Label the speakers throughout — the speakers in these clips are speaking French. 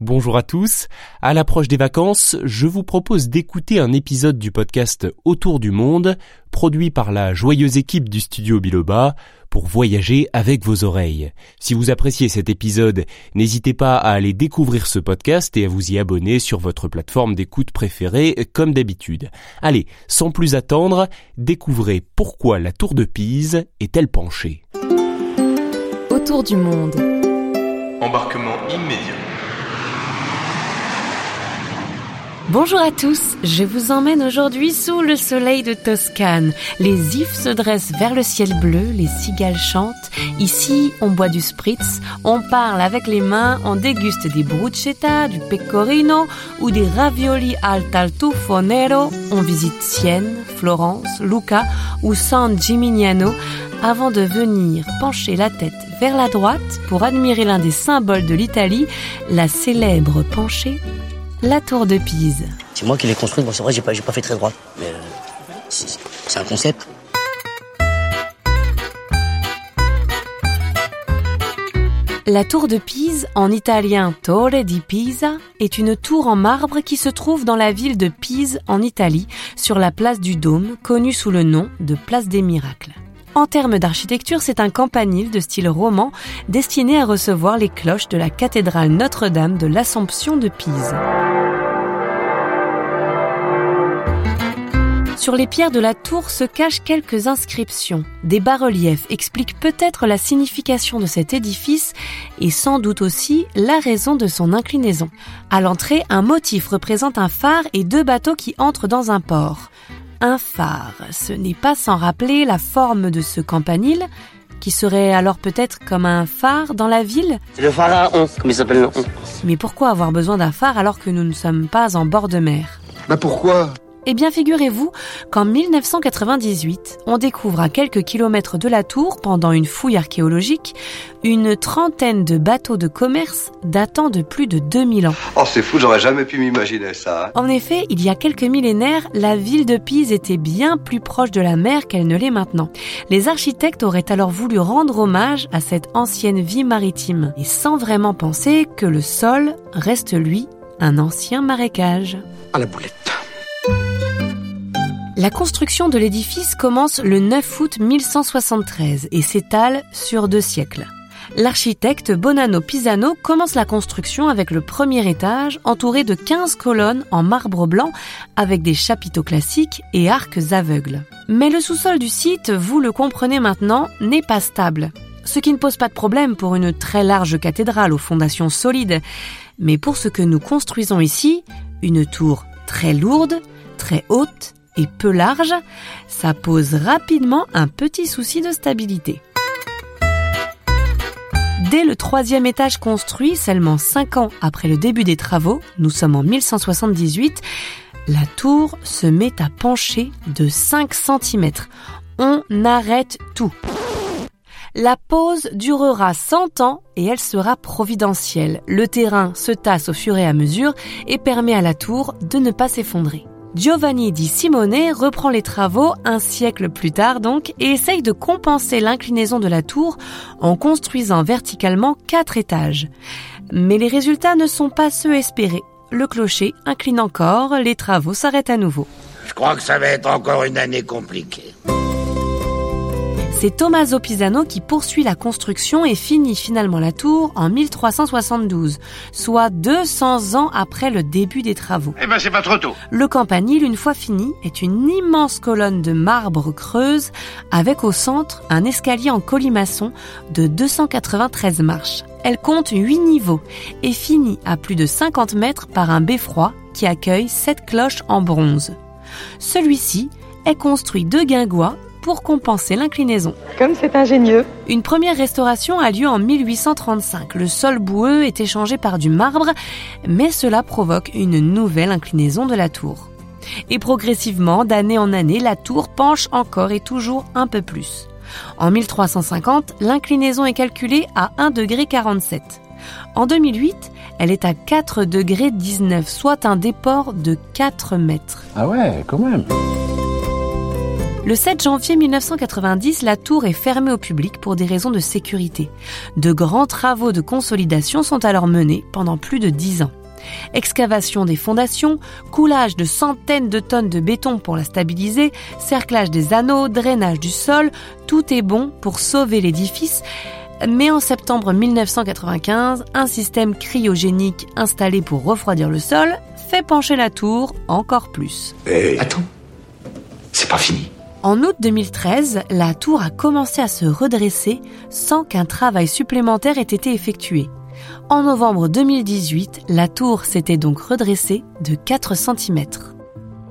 Speaker 1: Bonjour à tous. À l'approche des vacances, je vous propose d'écouter un épisode du podcast Autour du monde, produit par la joyeuse équipe du studio Biloba, pour voyager avec vos oreilles. Si vous appréciez cet épisode, n'hésitez pas à aller découvrir ce podcast et à vous y abonner sur votre plateforme d'écoute préférée, comme d'habitude. Allez, sans plus attendre, découvrez pourquoi la tour de Pise est-elle penchée.
Speaker 2: Autour du monde.
Speaker 3: Embarquement immédiat.
Speaker 2: Bonjour à tous, je vous emmène aujourd'hui sous le soleil de Toscane. Les ifs se dressent vers le ciel bleu, les cigales chantent. Ici, on boit du spritz, on parle avec les mains, on déguste des bruschetta, du pecorino ou des ravioli al tartufo nero. On visite Sienne, Florence, Lucca ou San Gimignano avant de venir pencher la tête vers la droite pour admirer l'un des symboles de l'Italie, la célèbre penchée la tour de Pise.
Speaker 4: C'est moi qui l'ai construite, bon c'est vrai j'ai pas, pas fait très droit, mais euh, c'est un concept.
Speaker 2: La tour de Pise, en italien Torre di Pisa, est une tour en marbre qui se trouve dans la ville de Pise en Italie, sur la place du Dôme, connue sous le nom de place des miracles. En termes d'architecture, c'est un campanile de style roman destiné à recevoir les cloches de la cathédrale Notre-Dame de l'Assomption de Pise. Sur les pierres de la tour se cachent quelques inscriptions. Des bas-reliefs expliquent peut-être la signification de cet édifice et sans doute aussi la raison de son inclinaison. À l'entrée, un motif représente un phare et deux bateaux qui entrent dans un port. Un phare, ce n'est pas sans rappeler la forme de ce campanile, qui serait alors peut-être comme un phare dans la ville.
Speaker 4: C'est le pharaon, comme il s'appelle le on.
Speaker 2: Mais pourquoi avoir besoin d'un phare alors que nous ne sommes pas en bord de mer?
Speaker 5: Bah pourquoi?
Speaker 2: Eh bien, figurez-vous qu'en 1998, on découvre à quelques kilomètres de la tour, pendant une fouille archéologique, une trentaine de bateaux de commerce datant de plus de 2000 ans.
Speaker 5: Oh c'est fou, j'aurais jamais pu m'imaginer ça. hein.
Speaker 2: En effet, il y a quelques millénaires, la ville de Pise était bien plus proche de la mer qu'elle ne l'est maintenant. Les architectes auraient alors voulu rendre hommage à cette ancienne vie maritime, et sans vraiment penser que le sol reste lui un ancien marécage.
Speaker 5: À la boulette.
Speaker 2: La construction de l'édifice commence le 9 août 1173 et s'étale sur deux siècles. L'architecte Bonanno Pisano commence la construction avec le premier étage entouré de 15 colonnes en marbre blanc avec des chapiteaux classiques et arcs aveugles. Mais le sous-sol du site, vous le comprenez maintenant, n'est pas stable. Ce qui ne pose pas de problème pour une très large cathédrale aux fondations solides. Mais pour ce que nous construisons ici, une tour très lourde, très haute peu large, ça pose rapidement un petit souci de stabilité. Dès le troisième étage construit, seulement cinq ans après le début des travaux, nous sommes en 1178, la tour se met à pencher de 5 cm. On arrête tout. La pause durera 100 ans et elle sera providentielle. Le terrain se tasse au fur et à mesure et permet à la tour de ne pas s'effondrer. Giovanni di Simone reprend les travaux un siècle plus tard donc et essaye de compenser l'inclinaison de la tour en construisant verticalement quatre étages. Mais les résultats ne sont pas ceux espérés. Le clocher incline encore, les travaux s'arrêtent à nouveau.
Speaker 6: Je crois que ça va être encore une année compliquée.
Speaker 2: C'est Tommaso Pisano qui poursuit la construction et finit finalement la tour en 1372, soit 200 ans après le début des travaux.
Speaker 6: Eh ben, c'est pas trop tôt.
Speaker 2: Le campanile, une fois fini, est une immense colonne de marbre creuse avec au centre un escalier en colimaçon de 293 marches. Elle compte 8 niveaux et finit à plus de 50 mètres par un beffroi qui accueille 7 cloches en bronze. Celui-ci est construit de guingois pour compenser l'inclinaison.
Speaker 7: Comme c'est ingénieux.
Speaker 2: Une première restauration a lieu en 1835. Le sol boueux est échangé par du marbre, mais cela provoque une nouvelle inclinaison de la tour. Et progressivement, d'année en année, la tour penche encore et toujours un peu plus. En 1350, l'inclinaison est calculée à 1,47 degré. En 2008, elle est à 4 degrés 19, soit un déport de 4 mètres.
Speaker 8: Ah ouais, quand même.
Speaker 2: Le 7 janvier 1990, la tour est fermée au public pour des raisons de sécurité. De grands travaux de consolidation sont alors menés pendant plus de 10 ans. Excavation des fondations, coulage de centaines de tonnes de béton pour la stabiliser, cerclage des anneaux, drainage du sol, tout est bon pour sauver l'édifice. Mais en septembre 1995, un système cryogénique installé pour refroidir le sol fait pencher la tour encore plus.
Speaker 6: Eh, attends, c'est pas fini.
Speaker 2: En août 2013, la tour a commencé à se redresser sans qu'un travail supplémentaire ait été effectué. En novembre 2018, la tour s'était donc redressée de 4 cm.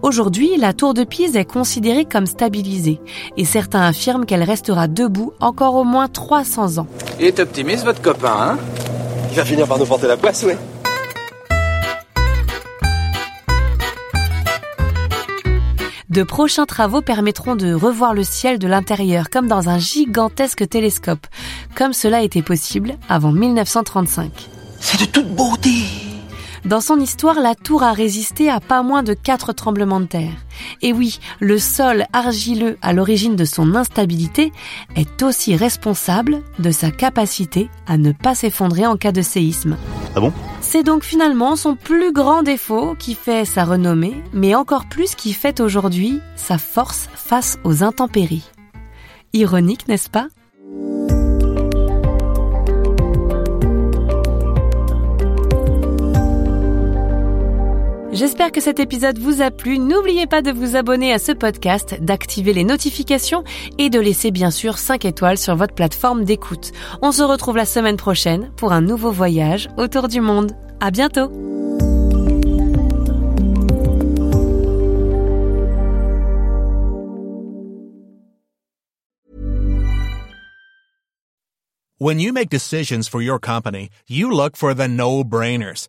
Speaker 2: Aujourd'hui, la tour de Pise est considérée comme stabilisée et certains affirment qu'elle restera debout encore au moins 300 ans.
Speaker 9: Il est optimiste votre copain, hein?
Speaker 10: Il va finir par nous porter la poisse, ouais.
Speaker 2: De prochains travaux permettront de revoir le ciel de l'intérieur comme dans un gigantesque télescope, comme cela était possible avant 1935.
Speaker 6: C'est de toute beauté
Speaker 2: dans son histoire, la tour a résisté à pas moins de quatre tremblements de terre. Et oui, le sol argileux à l'origine de son instabilité est aussi responsable de sa capacité à ne pas s'effondrer en cas de séisme.
Speaker 10: Ah bon?
Speaker 2: C'est donc finalement son plus grand défaut qui fait sa renommée, mais encore plus qui fait aujourd'hui sa force face aux intempéries. Ironique, n'est-ce pas? J'espère que cet épisode vous a plu. N'oubliez pas de vous abonner à ce podcast, d'activer les notifications et de laisser bien sûr 5 étoiles sur votre plateforme d'écoute. On se retrouve la semaine prochaine pour un nouveau voyage autour du monde. À bientôt!
Speaker 11: When you make decisions for your company, you look for the no-brainers.